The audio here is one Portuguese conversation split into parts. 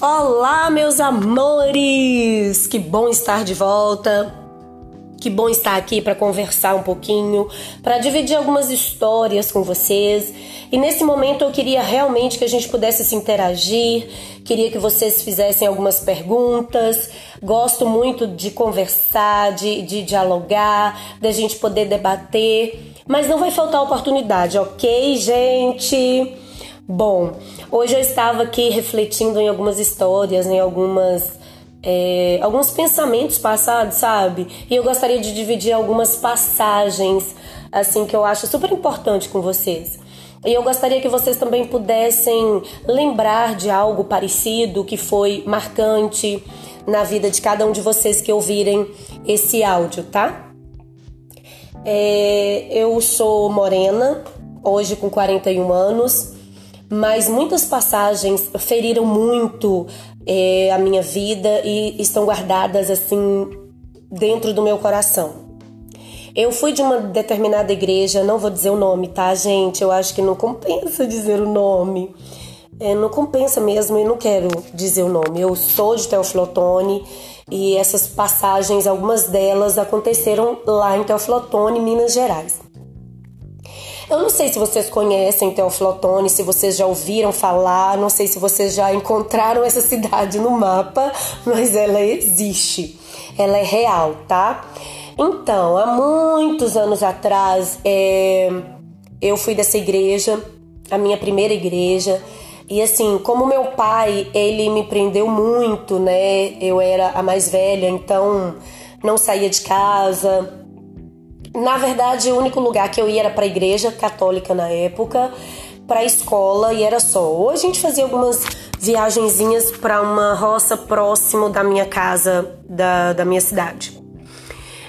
Olá, meus amores! Que bom estar de volta. Que bom estar aqui para conversar um pouquinho, para dividir algumas histórias com vocês. E nesse momento eu queria realmente que a gente pudesse se interagir, queria que vocês fizessem algumas perguntas. Gosto muito de conversar, de, de dialogar, da gente poder debater. Mas não vai faltar oportunidade, ok, gente? Bom, hoje eu estava aqui refletindo em algumas histórias, em algumas é, alguns pensamentos passados, sabe? E eu gostaria de dividir algumas passagens, assim, que eu acho super importante com vocês. E eu gostaria que vocês também pudessem lembrar de algo parecido que foi marcante na vida de cada um de vocês que ouvirem esse áudio, tá? É, eu sou morena, hoje com 41 anos, mas muitas passagens feriram muito é, a minha vida e estão guardadas assim dentro do meu coração. Eu fui de uma determinada igreja, não vou dizer o nome, tá, gente? Eu acho que não compensa dizer o nome. É, não compensa mesmo, eu não quero dizer o nome. Eu sou de Teoflotone e essas passagens, algumas delas aconteceram lá em Teoflotone, Minas Gerais. Eu não sei se vocês conhecem Teoflotone, se vocês já ouviram falar, não sei se vocês já encontraram essa cidade no mapa, mas ela existe. Ela é real, tá? Então, há muitos anos atrás, é, eu fui dessa igreja, a minha primeira igreja. E assim, como meu pai, ele me prendeu muito, né? Eu era a mais velha, então não saía de casa, na verdade, o único lugar que eu ia era para a igreja católica na época, para a escola e era só. Hoje a gente fazia algumas viagenzinhas para uma roça próximo da minha casa, da, da minha cidade.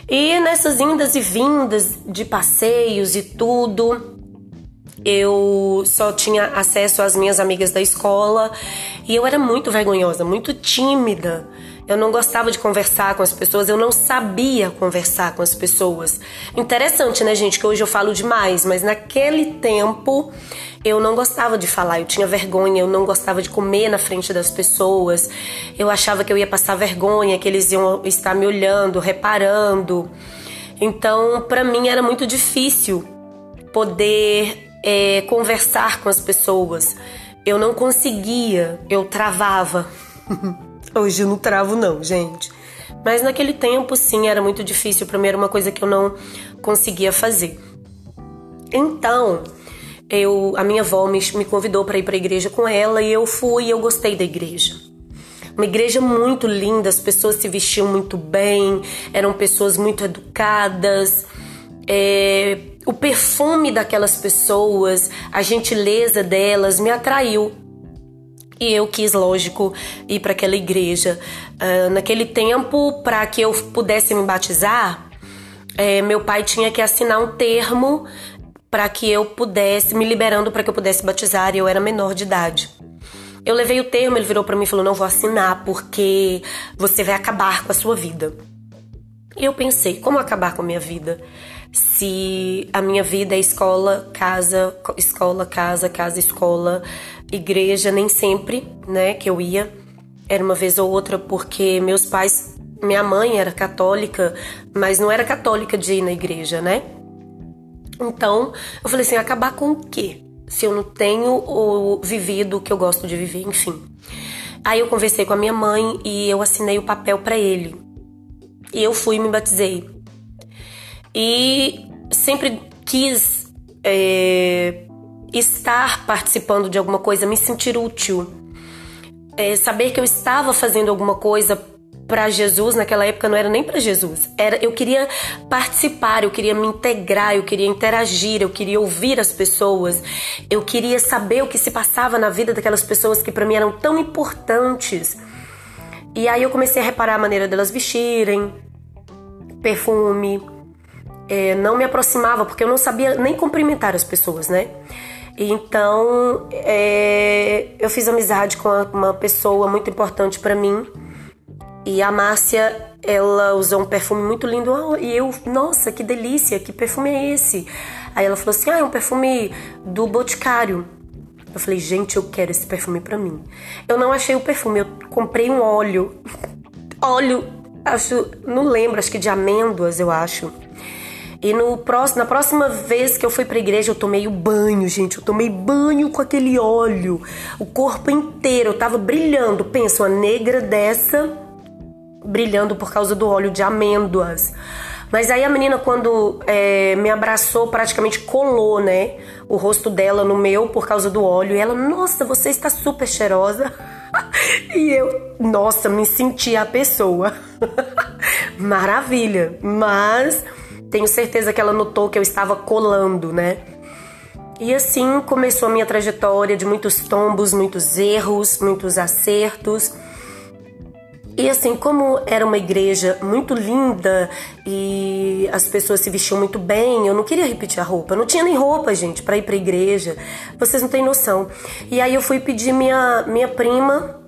E nessas indas e vindas de passeios e tudo, eu só tinha acesso às minhas amigas da escola e eu era muito vergonhosa, muito tímida. Eu não gostava de conversar com as pessoas, eu não sabia conversar com as pessoas. Interessante, né, gente, que hoje eu falo demais, mas naquele tempo eu não gostava de falar, eu tinha vergonha, eu não gostava de comer na frente das pessoas. Eu achava que eu ia passar vergonha, que eles iam estar me olhando, reparando. Então, para mim era muito difícil poder é, conversar com as pessoas. Eu não conseguia, eu travava. Hoje não travo, não, gente. Mas naquele tempo, sim, era muito difícil. Para mim era uma coisa que eu não conseguia fazer. Então, eu, a minha avó me, me convidou para ir para a igreja com ela e eu fui e eu gostei da igreja. Uma igreja muito linda, as pessoas se vestiam muito bem, eram pessoas muito educadas. É, o perfume daquelas pessoas, a gentileza delas me atraiu. E eu quis, lógico, ir para aquela igreja. Uh, naquele tempo, para que eu pudesse me batizar, é, meu pai tinha que assinar um termo para que eu pudesse, me liberando para que eu pudesse batizar, e eu era menor de idade. Eu levei o termo, ele virou para mim e falou: Não vou assinar porque você vai acabar com a sua vida. E eu pensei: Como acabar com a minha vida? Se a minha vida é escola, casa, escola, casa, casa, escola, igreja nem sempre, né, que eu ia. Era uma vez ou outra porque meus pais, minha mãe era católica, mas não era católica de ir na igreja, né? Então, eu falei assim, acabar com o quê? Se eu não tenho o vivido o que eu gosto de viver, enfim. Aí eu conversei com a minha mãe e eu assinei o papel para ele. E eu fui e me batizei. E sempre quis é, estar participando de alguma coisa, me sentir útil, é, saber que eu estava fazendo alguma coisa para Jesus naquela época não era nem para Jesus, era eu queria participar, eu queria me integrar, eu queria interagir, eu queria ouvir as pessoas, eu queria saber o que se passava na vida daquelas pessoas que para mim eram tão importantes. E aí eu comecei a reparar a maneira delas vestirem, perfume, é, não me aproximava porque eu não sabia nem cumprimentar as pessoas, né? Então, é, eu fiz amizade com uma pessoa muito importante para mim. E a Márcia, ela usou um perfume muito lindo. E eu, nossa, que delícia, que perfume é esse? Aí ela falou assim: ah, é um perfume do Boticário. Eu falei, gente, eu quero esse perfume para mim. Eu não achei o perfume, eu comprei um óleo. óleo, acho, não lembro, acho que de amêndoas, eu acho. E no próximo, na próxima vez que eu fui pra igreja, eu tomei o banho, gente. Eu tomei banho com aquele óleo. O corpo inteiro, eu tava brilhando. Pensa, uma negra dessa brilhando por causa do óleo de amêndoas. Mas aí a menina, quando é, me abraçou, praticamente colou, né? O rosto dela no meu por causa do óleo. E ela, nossa, você está super cheirosa. e eu, nossa, me senti a pessoa. Maravilha. Mas tenho certeza que ela notou que eu estava colando, né? E assim começou a minha trajetória de muitos tombos, muitos erros, muitos acertos. E assim, como era uma igreja muito linda e as pessoas se vestiam muito bem, eu não queria repetir a roupa. Eu não tinha nem roupa, gente, para ir para igreja. Vocês não têm noção. E aí eu fui pedir minha minha prima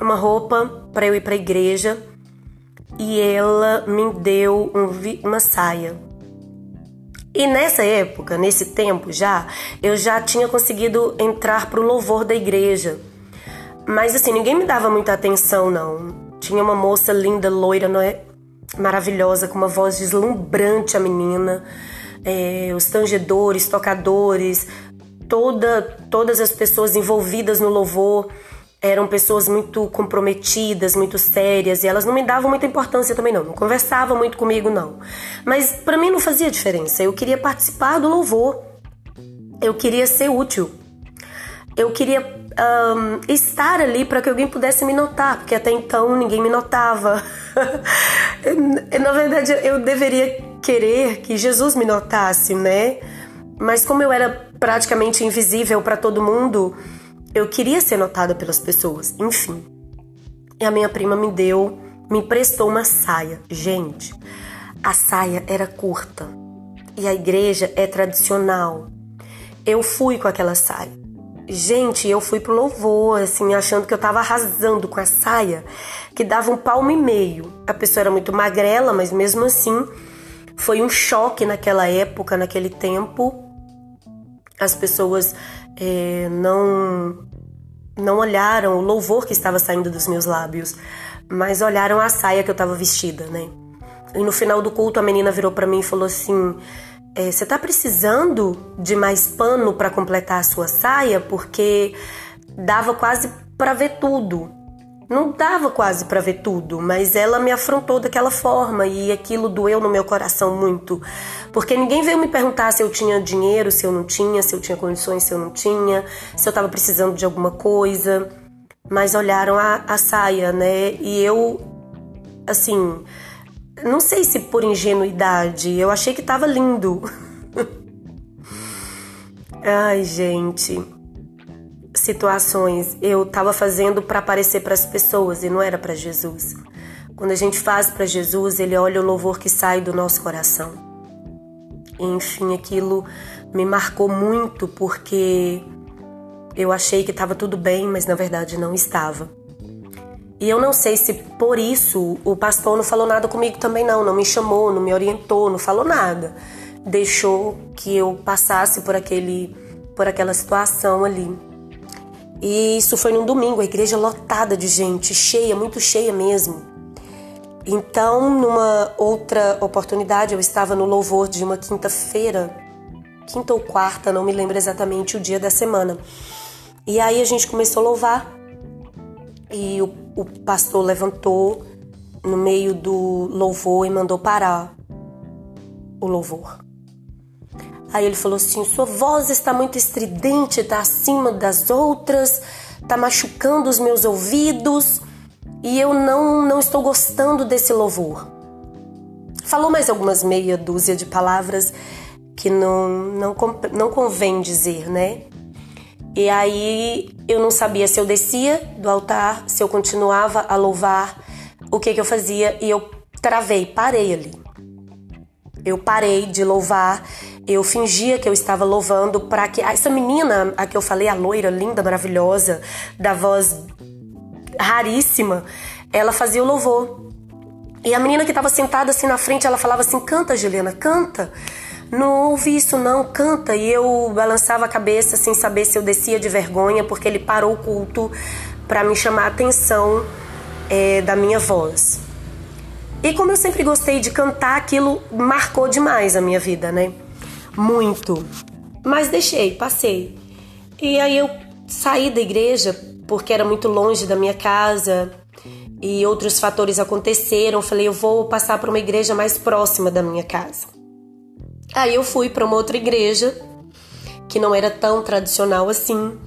uma roupa para eu ir para igreja e ela me deu um, uma saia. E nessa época, nesse tempo já, eu já tinha conseguido entrar pro louvor da igreja. Mas assim, ninguém me dava muita atenção, não. Tinha uma moça linda, loira, não é? Maravilhosa, com uma voz deslumbrante, a menina. É, os tangedores, tocadores, toda, todas as pessoas envolvidas no louvor eram pessoas muito comprometidas, muito sérias, e elas não me davam muita importância também não, não conversavam muito comigo não. Mas para mim não fazia diferença. Eu queria participar do louvor. Eu queria ser útil. Eu queria um, estar ali para que alguém pudesse me notar, porque até então ninguém me notava. Na verdade, eu deveria querer que Jesus me notasse, né? Mas como eu era praticamente invisível para todo mundo, eu queria ser notada pelas pessoas, enfim. E a minha prima me deu, me emprestou uma saia. Gente, a saia era curta e a igreja é tradicional. Eu fui com aquela saia. Gente, eu fui pro louvor, assim, achando que eu tava arrasando com a saia, que dava um palmo e meio. A pessoa era muito magrela, mas mesmo assim foi um choque naquela época, naquele tempo. As pessoas é, não não olharam o louvor que estava saindo dos meus lábios, mas olharam a saia que eu estava vestida, né? E no final do culto a menina virou para mim e falou assim: é, "Você tá precisando de mais pano para completar a sua saia? Porque dava quase para ver tudo." Não dava quase para ver tudo, mas ela me afrontou daquela forma e aquilo doeu no meu coração muito. Porque ninguém veio me perguntar se eu tinha dinheiro, se eu não tinha, se eu tinha condições, se eu não tinha, se eu estava precisando de alguma coisa. Mas olharam a, a saia, né? E eu, assim, não sei se por ingenuidade, eu achei que tava lindo. Ai, gente situações eu estava fazendo para aparecer para as pessoas e não era para Jesus. Quando a gente faz para Jesus, ele olha o louvor que sai do nosso coração. E, enfim, aquilo me marcou muito porque eu achei que estava tudo bem, mas na verdade não estava. E eu não sei se por isso o pastor não falou nada comigo também não, não me chamou, não me orientou, não falou nada. Deixou que eu passasse por aquele por aquela situação ali. E isso foi num domingo, a igreja lotada de gente, cheia, muito cheia mesmo. Então, numa outra oportunidade, eu estava no louvor de uma quinta-feira, quinta ou quarta, não me lembro exatamente o dia da semana. E aí a gente começou a louvar. E o, o pastor levantou no meio do louvor e mandou parar o louvor. Aí ele falou assim: sua voz está muito estridente, está acima das outras, está machucando os meus ouvidos e eu não, não estou gostando desse louvor. Falou mais algumas meia dúzia de palavras que não, não, não convém dizer, né? E aí eu não sabia se eu descia do altar, se eu continuava a louvar, o que, que eu fazia e eu travei, parei ali. Eu parei de louvar eu fingia que eu estava louvando para que essa menina, a que eu falei, a loira, linda, maravilhosa, da voz raríssima, ela fazia o louvor. E a menina que estava sentada assim na frente, ela falava assim: "Canta, Juliana, canta". não ouvi isso não, canta. E eu balançava a cabeça sem saber se eu descia de vergonha, porque ele parou o culto para me chamar a atenção é, da minha voz. E como eu sempre gostei de cantar, aquilo marcou demais a minha vida, né? Muito. Mas deixei, passei. E aí eu saí da igreja porque era muito longe da minha casa e outros fatores aconteceram. Falei, eu vou passar para uma igreja mais próxima da minha casa. Aí eu fui para uma outra igreja que não era tão tradicional assim.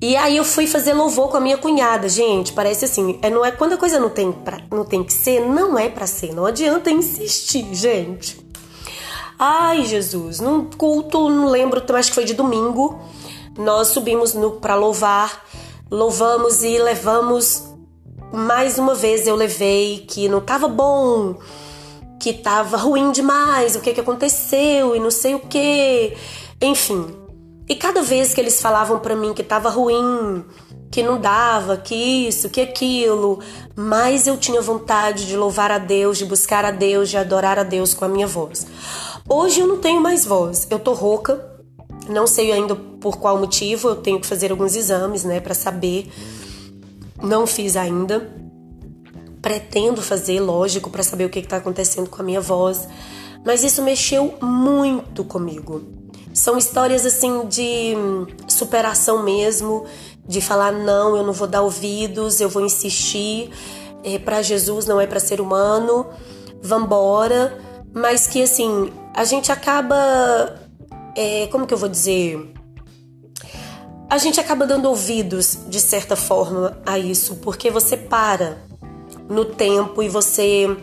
E aí eu fui fazer louvor com a minha cunhada, gente. Parece assim, é, não é quando a coisa não tem pra, não tem que ser, não é para ser. Não adianta insistir, gente. Ai, Jesus, num culto, não lembro, acho que foi de domingo, nós subimos para louvar, louvamos e levamos mais uma vez eu levei que não tava bom, que tava ruim demais, o que que aconteceu e não sei o que, enfim. E cada vez que eles falavam para mim que tava ruim, que não dava, que isso, que aquilo, mais eu tinha vontade de louvar a Deus, de buscar a Deus, de adorar a Deus com a minha voz. Hoje eu não tenho mais voz, eu tô rouca, não sei ainda por qual motivo, eu tenho que fazer alguns exames, né, para saber. Não fiz ainda. Pretendo fazer, lógico, para saber o que está acontecendo com a minha voz. Mas isso mexeu muito comigo. São histórias assim de superação mesmo, de falar não, eu não vou dar ouvidos, eu vou insistir. É, para Jesus não é para ser humano. Vambora. Mas que assim, a gente acaba. É, como que eu vou dizer? A gente acaba dando ouvidos, de certa forma, a isso, porque você para no tempo e você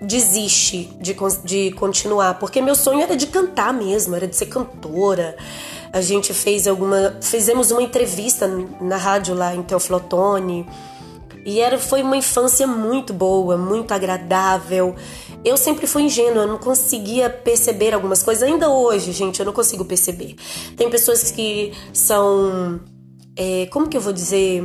desiste de, de continuar, porque meu sonho era de cantar mesmo, era de ser cantora. A gente fez alguma, fizemos uma entrevista na rádio lá em Teoflotone e era foi uma infância muito boa, muito agradável. Eu sempre fui ingênua, não conseguia perceber algumas coisas. Ainda hoje, gente, eu não consigo perceber. Tem pessoas que são, é, como que eu vou dizer,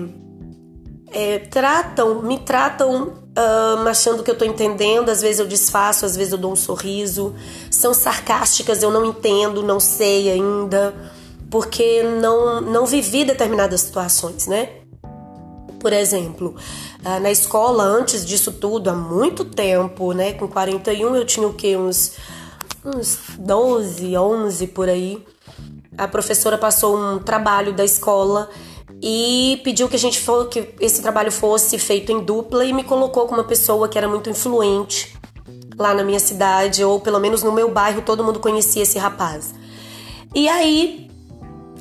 é, tratam, me tratam uh, achando que eu tô entendendo, às vezes eu desfaço, às vezes eu dou um sorriso. São sarcásticas, eu não entendo, não sei ainda, porque não, não vivi determinadas situações, né? Por exemplo, uh, na escola, antes disso tudo, há muito tempo, né? Com 41 eu tinha o quê? Uns, uns 12, 11 por aí. A professora passou um trabalho da escola e pediu que a gente for, que esse trabalho fosse feito em dupla e me colocou com uma pessoa que era muito influente lá na minha cidade, ou pelo menos no meu bairro, todo mundo conhecia esse rapaz. E aí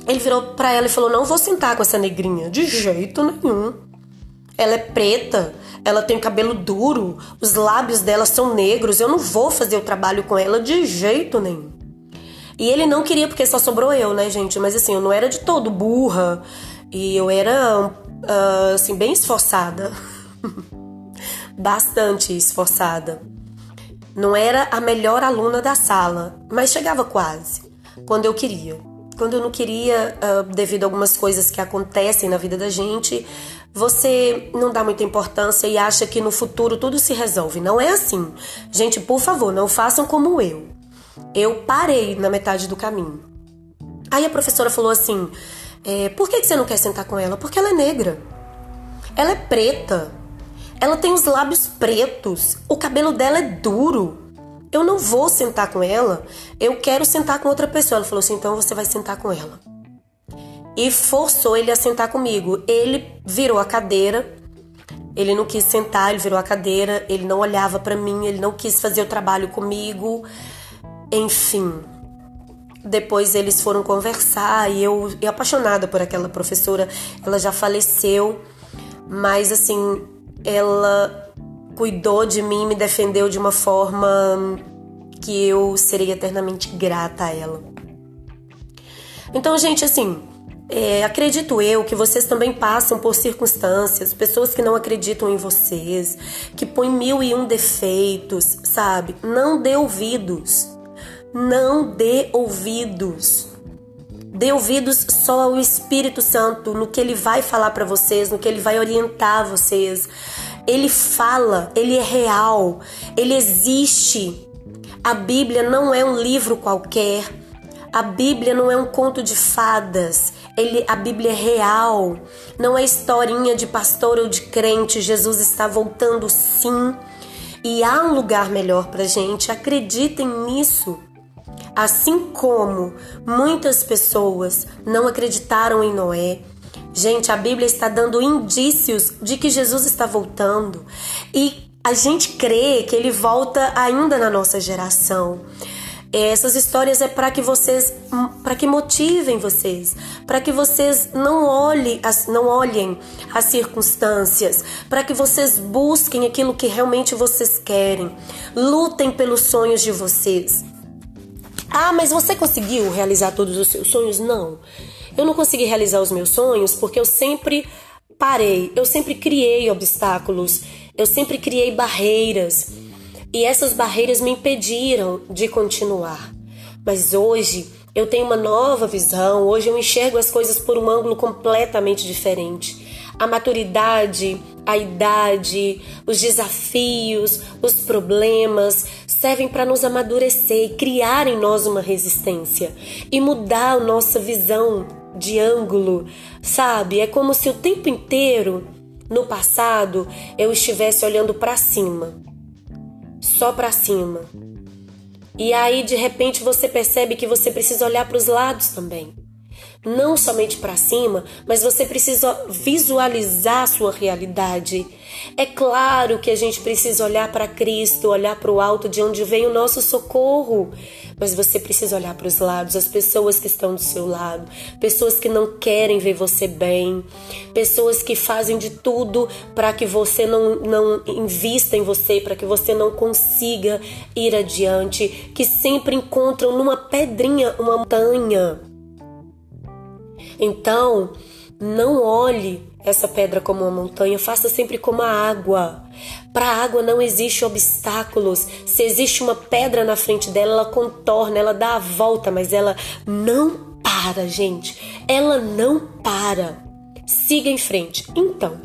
ele virou para ela e falou: "Não vou sentar com essa negrinha de jeito nenhum. Ela é preta, ela tem cabelo duro, os lábios dela são negros, eu não vou fazer o trabalho com ela de jeito nenhum". E ele não queria porque só sobrou eu, né, gente? Mas assim, eu não era de todo burra. E eu era, uh, assim, bem esforçada. Bastante esforçada. Não era a melhor aluna da sala, mas chegava quase, quando eu queria. Quando eu não queria, uh, devido a algumas coisas que acontecem na vida da gente, você não dá muita importância e acha que no futuro tudo se resolve. Não é assim. Gente, por favor, não façam como eu. Eu parei na metade do caminho. Aí a professora falou assim: é, por que, que você não quer sentar com ela? Porque ela é negra. Ela é preta. Ela tem os lábios pretos. O cabelo dela é duro. Eu não vou sentar com ela. Eu quero sentar com outra pessoa. Ela falou assim: então você vai sentar com ela. E forçou ele a sentar comigo. Ele virou a cadeira. Ele não quis sentar, ele virou a cadeira. Ele não olhava para mim. Ele não quis fazer o trabalho comigo. Enfim, depois eles foram conversar e eu, eu apaixonada por aquela professora, ela já faleceu, mas assim, ela cuidou de mim, me defendeu de uma forma que eu serei eternamente grata a ela. Então, gente, assim, é, acredito eu que vocês também passam por circunstâncias, pessoas que não acreditam em vocês, que põem mil e um defeitos, sabe? Não dê ouvidos. Não dê ouvidos. Dê ouvidos só ao Espírito Santo, no que ele vai falar para vocês, no que ele vai orientar vocês. Ele fala, ele é real, ele existe. A Bíblia não é um livro qualquer. A Bíblia não é um conto de fadas. Ele, a Bíblia é real. Não é historinha de pastor ou de crente. Jesus está voltando sim. E há um lugar melhor para gente. Acreditem nisso. Assim como muitas pessoas não acreditaram em Noé, Gente, a Bíblia está dando indícios de que Jesus está voltando e a gente crê que ele volta ainda na nossa geração. Essas histórias é para que vocês, para que motivem vocês, para que vocês não olhem, as, não olhem as circunstâncias, para que vocês busquem aquilo que realmente vocês querem, lutem pelos sonhos de vocês. Ah, mas você conseguiu realizar todos os seus sonhos? Não. Eu não consegui realizar os meus sonhos porque eu sempre parei, eu sempre criei obstáculos, eu sempre criei barreiras. E essas barreiras me impediram de continuar. Mas hoje eu tenho uma nova visão, hoje eu enxergo as coisas por um ângulo completamente diferente. A maturidade, a idade, os desafios, os problemas servem para nos amadurecer e criar em nós uma resistência e mudar a nossa visão de ângulo, sabe? É como se o tempo inteiro, no passado, eu estivesse olhando para cima, só para cima. E aí, de repente, você percebe que você precisa olhar para os lados também. Não somente para cima, mas você precisa visualizar a sua realidade. É claro que a gente precisa olhar para Cristo, olhar para o alto de onde vem o nosso socorro mas você precisa olhar para os lados, as pessoas que estão do seu lado, pessoas que não querem ver você bem, pessoas que fazem de tudo para que você não, não invista em você, para que você não consiga ir adiante, que sempre encontram numa pedrinha uma montanha. Então, não olhe essa pedra como uma montanha, faça sempre como a água. Para a água não existe obstáculos. Se existe uma pedra na frente dela, ela contorna, ela dá a volta, mas ela não para, gente. Ela não para. Siga em frente. Então,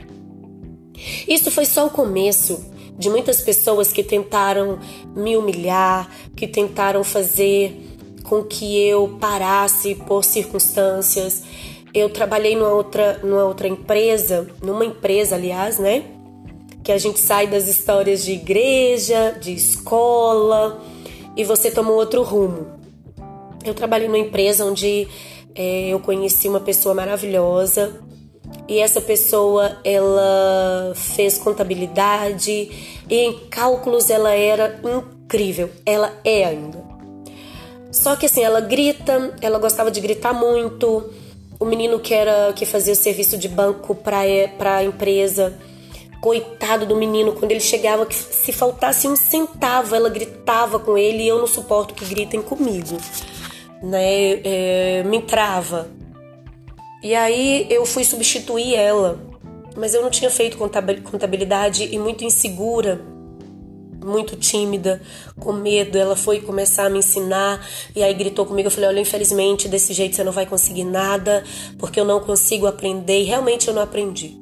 isso foi só o começo de muitas pessoas que tentaram me humilhar, que tentaram fazer com que eu parasse por circunstâncias eu trabalhei numa outra, numa outra empresa, numa empresa, aliás, né? Que a gente sai das histórias de igreja, de escola e você toma outro rumo. Eu trabalhei numa empresa onde é, eu conheci uma pessoa maravilhosa e essa pessoa ela fez contabilidade e em cálculos ela era incrível, ela é ainda. Só que assim, ela grita, ela gostava de gritar muito, o menino que era que fazia o serviço de banco para a empresa. Coitado do menino, quando ele chegava, se faltasse um centavo, ela gritava com ele e eu não suporto que gritem comigo, né? É, me trava. E aí eu fui substituir ela, mas eu não tinha feito contabilidade e muito insegura muito tímida, com medo. Ela foi começar a me ensinar e aí gritou comigo. Eu falei: Olha, infelizmente, desse jeito você não vai conseguir nada, porque eu não consigo aprender. E realmente eu não aprendi.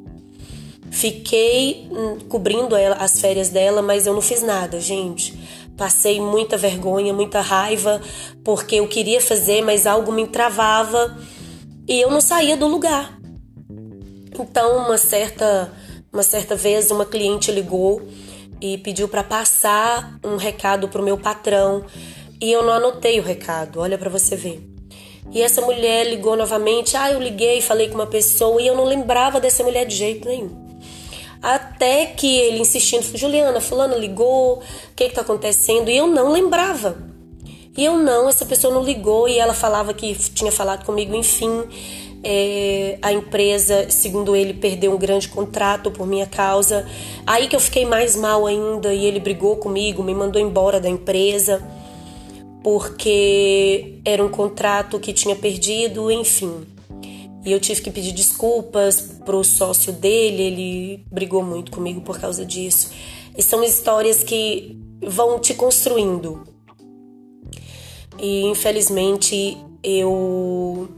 Fiquei hum, cobrindo ela, as férias dela, mas eu não fiz nada, gente. Passei muita vergonha, muita raiva, porque eu queria fazer, mas algo me travava e eu não saía do lugar. Então, uma certa, uma certa vez, uma cliente ligou e pediu para passar um recado pro meu patrão e eu não anotei o recado. Olha para você ver. E essa mulher ligou novamente. Ah, eu liguei, falei com uma pessoa e eu não lembrava dessa mulher de jeito nenhum. Até que ele insistindo, Juliana, fulano ligou, o que que tá acontecendo? E eu não lembrava. E eu não, essa pessoa não ligou e ela falava que tinha falado comigo, enfim. É, a empresa, segundo ele, perdeu um grande contrato por minha causa. Aí que eu fiquei mais mal ainda e ele brigou comigo, me mandou embora da empresa porque era um contrato que tinha perdido, enfim. E eu tive que pedir desculpas pro sócio dele, ele brigou muito comigo por causa disso. E são histórias que vão te construindo. E infelizmente eu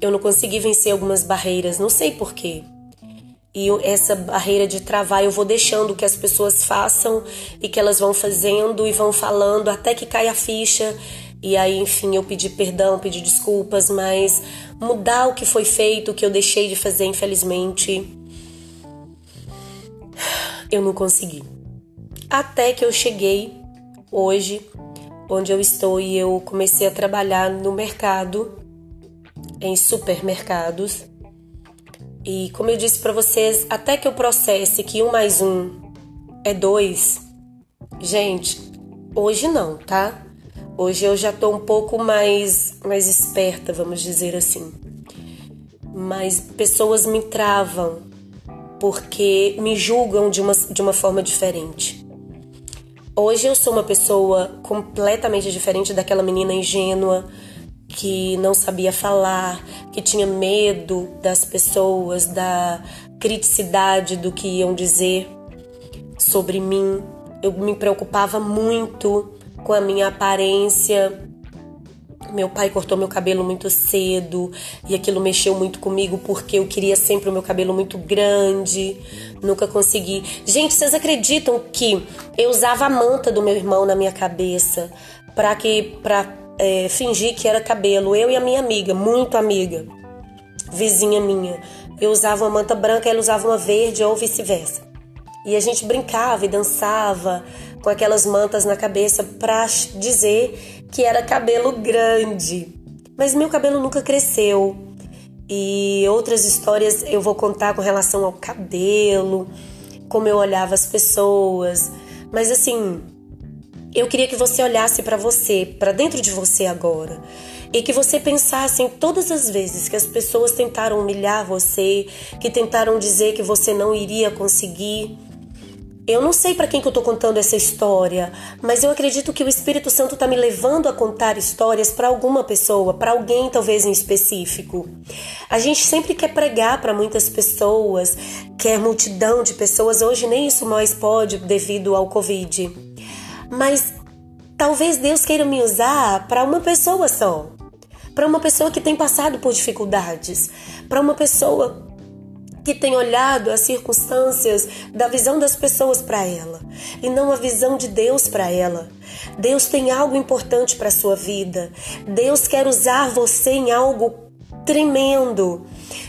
eu não consegui vencer algumas barreiras, não sei porquê. e essa barreira de travar eu vou deixando que as pessoas façam e que elas vão fazendo e vão falando até que cai a ficha e aí, enfim, eu pedi perdão, pedi desculpas, mas mudar o que foi feito, o que eu deixei de fazer, infelizmente, eu não consegui. Até que eu cheguei hoje, onde eu estou, e eu comecei a trabalhar no mercado, em supermercados. E como eu disse para vocês, até que eu processe que um mais um é dois, gente, hoje não, tá? Hoje eu já tô um pouco mais, mais esperta, vamos dizer assim. Mas pessoas me travam porque me julgam de uma, de uma forma diferente. Hoje eu sou uma pessoa completamente diferente daquela menina ingênua que não sabia falar, que tinha medo das pessoas, da criticidade do que iam dizer sobre mim. Eu me preocupava muito com a minha aparência. Meu pai cortou meu cabelo muito cedo e aquilo mexeu muito comigo porque eu queria sempre o meu cabelo muito grande, nunca consegui. Gente, vocês acreditam que eu usava a manta do meu irmão na minha cabeça para que para é, fingir que era cabelo? Eu e a minha amiga, muito amiga, vizinha minha. Eu usava uma manta branca, ela usava uma verde ou vice-versa. E a gente brincava e dançava com aquelas mantas na cabeça para dizer que era cabelo grande. Mas meu cabelo nunca cresceu. E outras histórias eu vou contar com relação ao cabelo, como eu olhava as pessoas. Mas assim, eu queria que você olhasse para você, para dentro de você agora, e que você pensasse em todas as vezes que as pessoas tentaram humilhar você, que tentaram dizer que você não iria conseguir. Eu não sei para quem que eu tô contando essa história, mas eu acredito que o Espírito Santo tá me levando a contar histórias para alguma pessoa, para alguém talvez em específico. A gente sempre quer pregar para muitas pessoas, quer multidão de pessoas. Hoje nem isso mais pode devido ao Covid. Mas talvez Deus queira me usar para uma pessoa só. Para uma pessoa que tem passado por dificuldades, para uma pessoa que tem olhado as circunstâncias da visão das pessoas para ela e não a visão de Deus para ela. Deus tem algo importante para sua vida. Deus quer usar você em algo tremendo.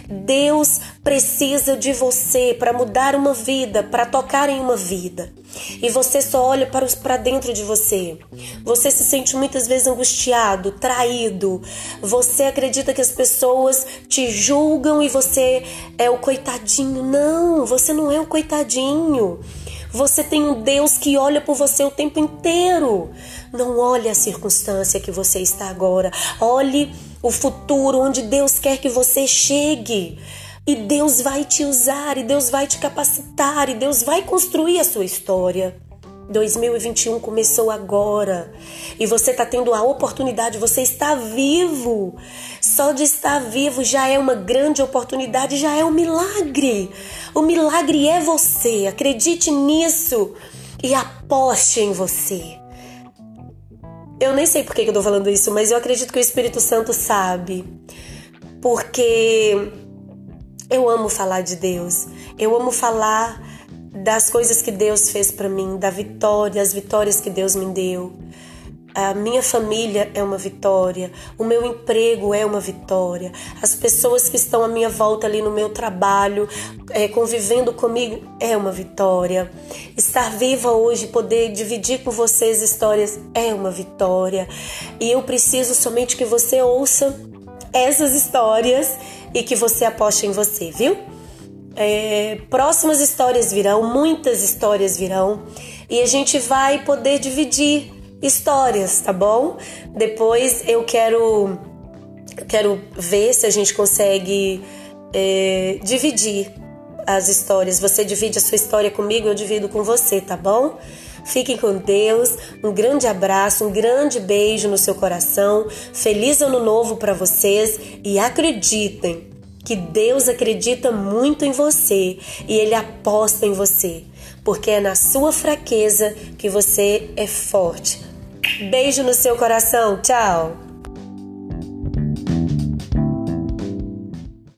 Deus precisa de você para mudar uma vida, para tocar em uma vida. E você só olha para, para dentro de você. Você se sente muitas vezes angustiado, traído. Você acredita que as pessoas te julgam e você é o coitadinho. Não, você não é o coitadinho. Você tem um Deus que olha por você o tempo inteiro. Não olhe a circunstância que você está agora. Olhe o futuro onde Deus quer que você chegue. E Deus vai te usar, e Deus vai te capacitar, e Deus vai construir a sua história. 2021 começou agora e você está tendo a oportunidade, você está vivo. Só de estar vivo já é uma grande oportunidade, já é um milagre. O milagre é você, acredite nisso e aposte em você. Eu nem sei por que eu tô falando isso, mas eu acredito que o Espírito Santo sabe. Porque eu amo falar de Deus. Eu amo falar das coisas que Deus fez para mim, da vitória, as vitórias que Deus me deu. A minha família é uma vitória, o meu emprego é uma vitória, as pessoas que estão à minha volta ali no meu trabalho, é, convivendo comigo, é uma vitória. Estar viva hoje, poder dividir com vocês histórias, é uma vitória. E eu preciso somente que você ouça essas histórias e que você aposte em você, viu? É, próximas histórias virão, muitas histórias virão, e a gente vai poder dividir histórias, tá bom? Depois eu quero quero ver se a gente consegue é, dividir as histórias. Você divide a sua história comigo, eu divido com você, tá bom? Fiquem com Deus. Um grande abraço, um grande beijo no seu coração. Feliz ano novo para vocês e acreditem que Deus acredita muito em você e ele aposta em você, porque é na sua fraqueza que você é forte. Beijo no seu coração. Tchau.